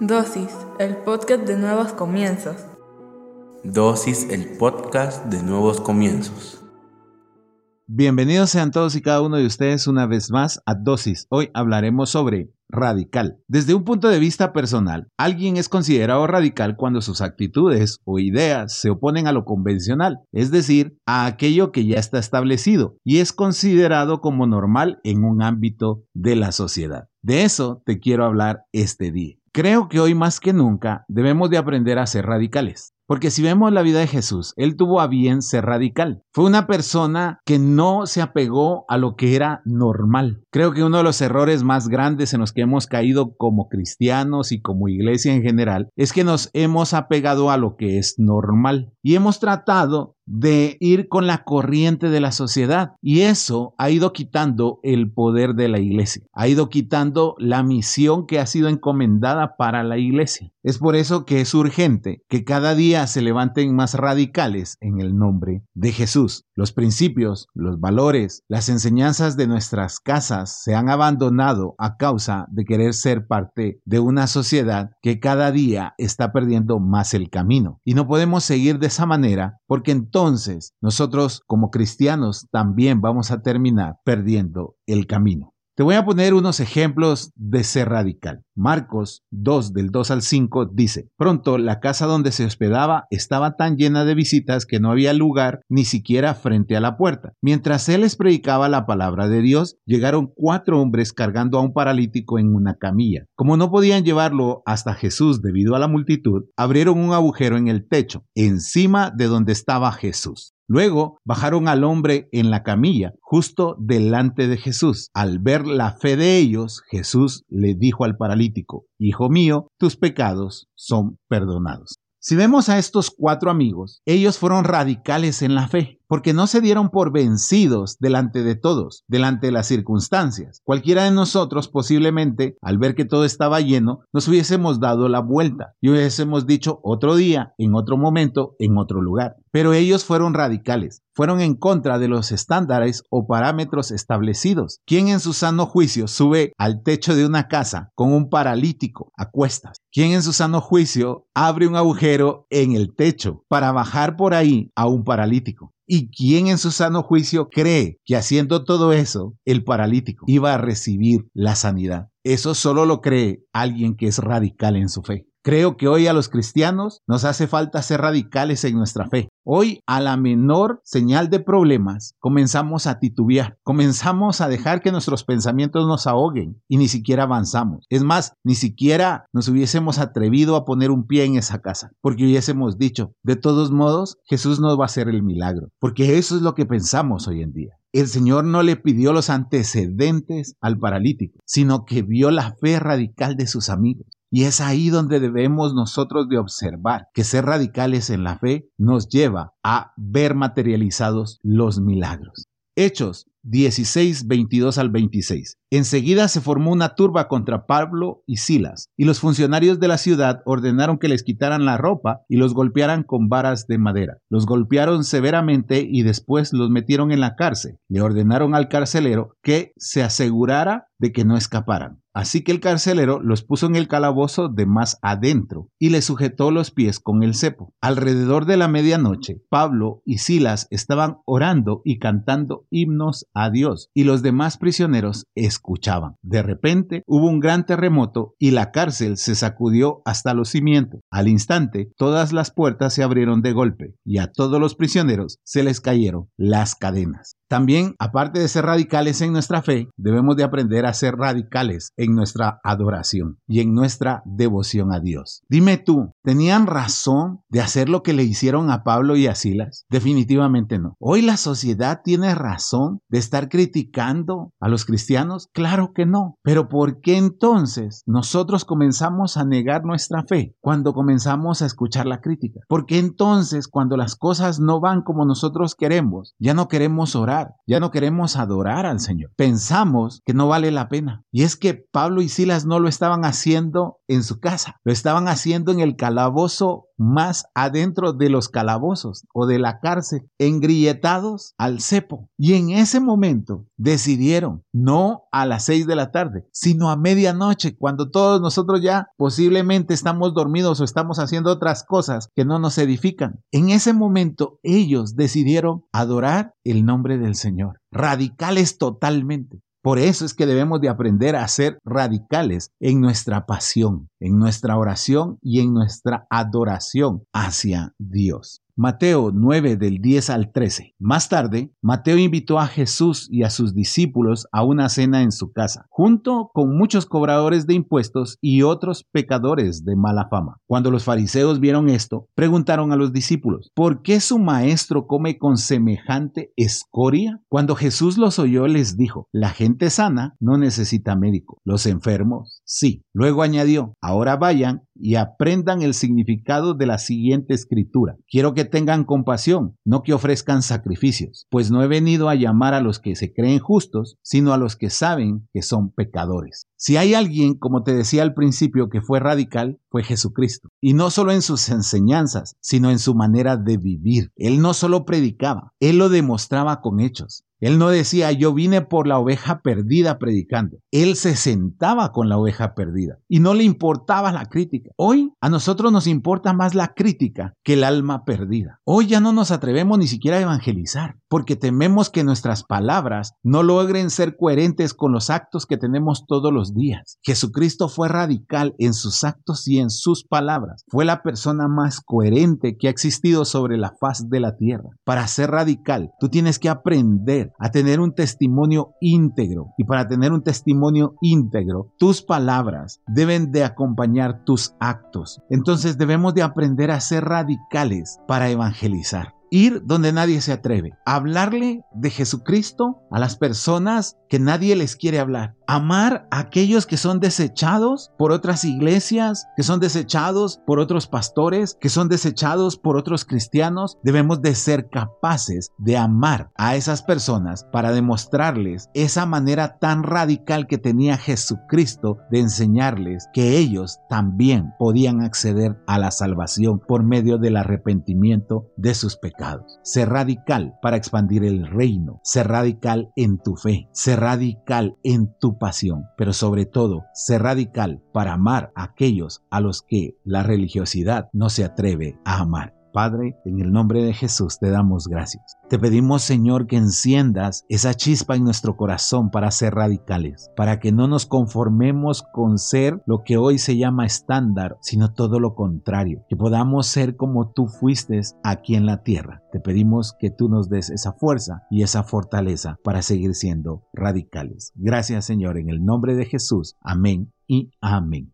Dosis, el podcast de nuevos comienzos. Dosis, el podcast de nuevos comienzos. Bienvenidos sean todos y cada uno de ustedes una vez más a Dosis. Hoy hablaremos sobre radical. Desde un punto de vista personal, alguien es considerado radical cuando sus actitudes o ideas se oponen a lo convencional, es decir, a aquello que ya está establecido y es considerado como normal en un ámbito de la sociedad. De eso te quiero hablar este día. Creo que hoy más que nunca debemos de aprender a ser radicales. Porque si vemos la vida de Jesús, él tuvo a bien ser radical. Fue una persona que no se apegó a lo que era normal. Creo que uno de los errores más grandes en los que hemos caído como cristianos y como iglesia en general es que nos hemos apegado a lo que es normal y hemos tratado de ir con la corriente de la sociedad. Y eso ha ido quitando el poder de la iglesia, ha ido quitando la misión que ha sido encomendada para la iglesia. Es por eso que es urgente que cada día se levanten más radicales en el nombre de Jesús. Los principios, los valores, las enseñanzas de nuestras casas se han abandonado a causa de querer ser parte de una sociedad que cada día está perdiendo más el camino. Y no podemos seguir de esa manera porque entonces nosotros como cristianos también vamos a terminar perdiendo el camino. Te voy a poner unos ejemplos de ser radical. Marcos 2 del 2 al 5 dice, pronto la casa donde se hospedaba estaba tan llena de visitas que no había lugar ni siquiera frente a la puerta. Mientras él les predicaba la palabra de Dios, llegaron cuatro hombres cargando a un paralítico en una camilla. Como no podían llevarlo hasta Jesús debido a la multitud, abrieron un agujero en el techo, encima de donde estaba Jesús. Luego bajaron al hombre en la camilla, justo delante de Jesús. Al ver la fe de ellos, Jesús le dijo al paralítico, Hijo mío, tus pecados son perdonados. Si vemos a estos cuatro amigos, ellos fueron radicales en la fe porque no se dieron por vencidos delante de todos, delante de las circunstancias. Cualquiera de nosotros posiblemente, al ver que todo estaba lleno, nos hubiésemos dado la vuelta y hubiésemos dicho otro día, en otro momento, en otro lugar. Pero ellos fueron radicales, fueron en contra de los estándares o parámetros establecidos. ¿Quién en su sano juicio sube al techo de una casa con un paralítico a cuestas? ¿Quién en su sano juicio abre un agujero en el techo para bajar por ahí a un paralítico? ¿Y quién en su sano juicio cree que haciendo todo eso el paralítico iba a recibir la sanidad? Eso solo lo cree alguien que es radical en su fe. Creo que hoy a los cristianos nos hace falta ser radicales en nuestra fe. Hoy a la menor señal de problemas comenzamos a titubear, comenzamos a dejar que nuestros pensamientos nos ahoguen y ni siquiera avanzamos. Es más, ni siquiera nos hubiésemos atrevido a poner un pie en esa casa, porque hubiésemos dicho, de todos modos, Jesús nos va a hacer el milagro, porque eso es lo que pensamos hoy en día. El Señor no le pidió los antecedentes al paralítico, sino que vio la fe radical de sus amigos. Y es ahí donde debemos nosotros de observar que ser radicales en la fe nos lleva a ver materializados los milagros. Hechos 16, 22 al 26. Enseguida se formó una turba contra Pablo y Silas, y los funcionarios de la ciudad ordenaron que les quitaran la ropa y los golpearan con varas de madera. Los golpearon severamente y después los metieron en la cárcel. Le ordenaron al carcelero que se asegurara de que no escaparan. Así que el carcelero los puso en el calabozo de más adentro y le sujetó los pies con el cepo. Alrededor de la medianoche, Pablo y Silas estaban orando y cantando himnos a Dios y los demás prisioneros escuchaban. De repente hubo un gran terremoto y la cárcel se sacudió hasta los cimientos. Al instante, todas las puertas se abrieron de golpe y a todos los prisioneros se les cayeron las cadenas. También, aparte de ser radicales en nuestra fe, debemos de aprender a ser radicales en nuestra adoración y en nuestra devoción a Dios. Dime tú, ¿tenían razón de hacer lo que le hicieron a Pablo y a Silas? Definitivamente no. Hoy la sociedad tiene razón de estar criticando a los cristianos. Claro que no. Pero ¿por qué entonces nosotros comenzamos a negar nuestra fe cuando comenzamos a escuchar la crítica? ¿Por qué entonces cuando las cosas no van como nosotros queremos, ya no queremos orar? Ya no queremos adorar al Señor. Pensamos que no vale la pena. Y es que Pablo y Silas no lo estaban haciendo en su casa, lo estaban haciendo en el calabozo más adentro de los calabozos o de la cárcel, engrilletados al cepo. Y en ese momento decidieron, no a las seis de la tarde, sino a medianoche, cuando todos nosotros ya posiblemente estamos dormidos o estamos haciendo otras cosas que no nos edifican. En ese momento ellos decidieron adorar el nombre del Señor. Radicales totalmente. Por eso es que debemos de aprender a ser radicales en nuestra pasión, en nuestra oración y en nuestra adoración hacia Dios. Mateo 9 del 10 al 13. Más tarde, Mateo invitó a Jesús y a sus discípulos a una cena en su casa, junto con muchos cobradores de impuestos y otros pecadores de mala fama. Cuando los fariseos vieron esto, preguntaron a los discípulos, ¿por qué su maestro come con semejante escoria? Cuando Jesús los oyó, les dijo, la gente sana no necesita médico, los enfermos sí. Luego añadió, ahora vayan y aprendan el significado de la siguiente escritura. Quiero que tengan compasión, no que ofrezcan sacrificios, pues no he venido a llamar a los que se creen justos, sino a los que saben que son pecadores. Si hay alguien, como te decía al principio, que fue radical, fue Jesucristo. Y no solo en sus enseñanzas, sino en su manera de vivir. Él no solo predicaba, él lo demostraba con hechos. Él no decía, yo vine por la oveja perdida predicando. Él se sentaba con la oveja perdida y no le importaba la crítica. Hoy a nosotros nos importa más la crítica que el alma perdida. Hoy ya no nos atrevemos ni siquiera a evangelizar porque tememos que nuestras palabras no logren ser coherentes con los actos que tenemos todos los días. Jesucristo fue radical en sus actos y en sus palabras. Fue la persona más coherente que ha existido sobre la faz de la tierra. Para ser radical, tú tienes que aprender a tener un testimonio íntegro. Y para tener un testimonio íntegro, tus palabras deben de acompañar tus actos. Entonces debemos de aprender a ser radicales para evangelizar ir donde nadie se atreve, hablarle de Jesucristo a las personas que nadie les quiere hablar, amar a aquellos que son desechados por otras iglesias, que son desechados por otros pastores, que son desechados por otros cristianos. Debemos de ser capaces de amar a esas personas para demostrarles esa manera tan radical que tenía Jesucristo de enseñarles que ellos también podían acceder a la salvación por medio del arrepentimiento de sus pecados. Ser radical para expandir el reino. Ser radical en tu fe. Ser radical en tu pasión. Pero sobre todo, ser radical para amar a aquellos a los que la religiosidad no se atreve a amar. Padre, en el nombre de Jesús te damos gracias. Te pedimos, Señor, que enciendas esa chispa en nuestro corazón para ser radicales, para que no nos conformemos con ser lo que hoy se llama estándar, sino todo lo contrario, que podamos ser como tú fuiste aquí en la tierra. Te pedimos que tú nos des esa fuerza y esa fortaleza para seguir siendo radicales. Gracias, Señor, en el nombre de Jesús. Amén y amén.